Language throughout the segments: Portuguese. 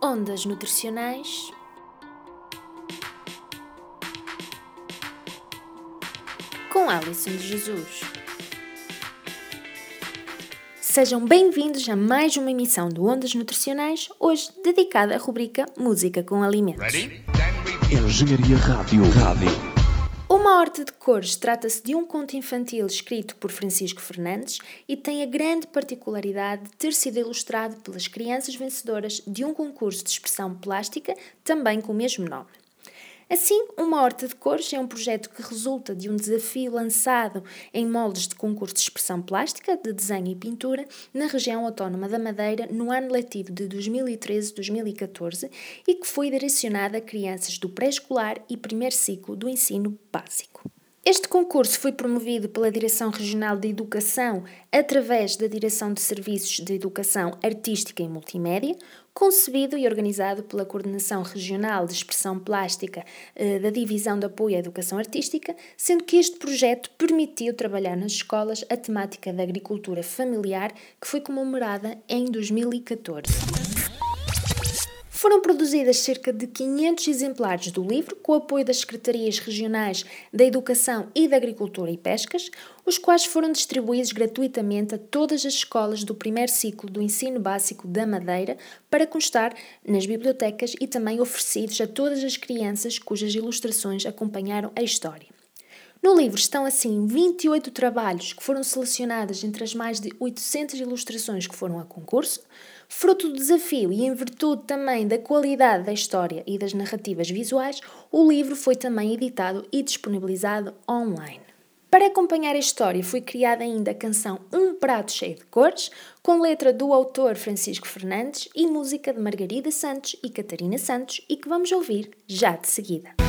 Ondas Nutricionais com Alison de Jesus. Sejam bem-vindos a mais uma emissão do Ondas Nutricionais, hoje dedicada à rubrica Música com Alimentos. Engenharia Rádio. Rádio. Uma Horta de Cores trata-se de um conto infantil escrito por Francisco Fernandes e tem a grande particularidade de ter sido ilustrado pelas crianças vencedoras de um concurso de expressão plástica, também com o mesmo nome. Assim, Uma Horta de Cores é um projeto que resulta de um desafio lançado em moldes de concurso de expressão plástica, de desenho e pintura, na região autónoma da Madeira, no ano letivo de 2013-2014 e que foi direcionado a crianças do pré-escolar e primeiro ciclo do ensino básico. Este concurso foi promovido pela Direção Regional de Educação através da Direção de Serviços de Educação Artística e Multimédia, concebido e organizado pela Coordenação Regional de Expressão Plástica eh, da Divisão de Apoio à Educação Artística, sendo que este projeto permitiu trabalhar nas escolas a temática da agricultura familiar, que foi comemorada em 2014. Foram produzidas cerca de 500 exemplares do livro, com o apoio das Secretarias Regionais da Educação e da Agricultura e Pescas, os quais foram distribuídos gratuitamente a todas as escolas do primeiro ciclo do ensino básico da Madeira para constar nas bibliotecas e também oferecidos a todas as crianças cujas ilustrações acompanharam a história. No livro estão assim 28 trabalhos que foram selecionados entre as mais de 800 ilustrações que foram a concurso. Fruto do desafio e em virtude também da qualidade da história e das narrativas visuais, o livro foi também editado e disponibilizado online. Para acompanhar a história foi criada ainda a canção Um Prato Cheio de Cores, com letra do autor Francisco Fernandes e música de Margarida Santos e Catarina Santos e que vamos ouvir já de seguida.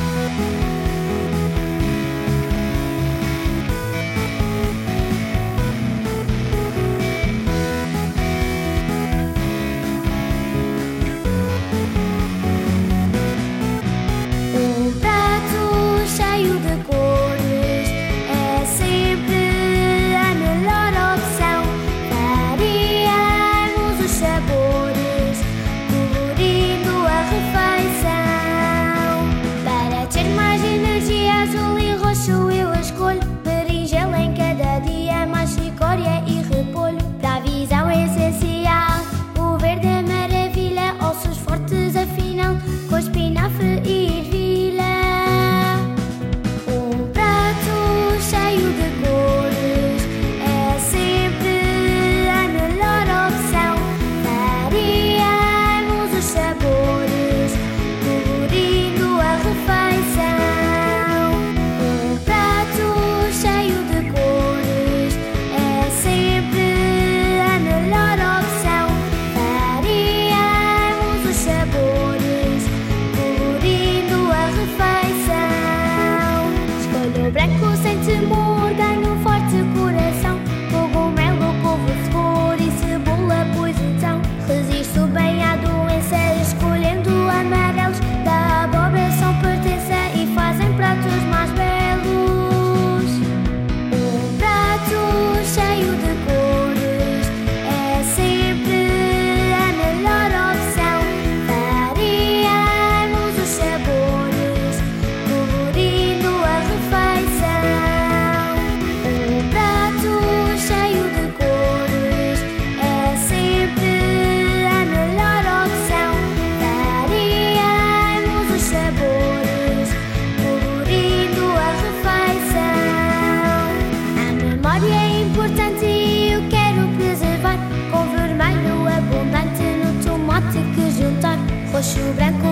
queixo branco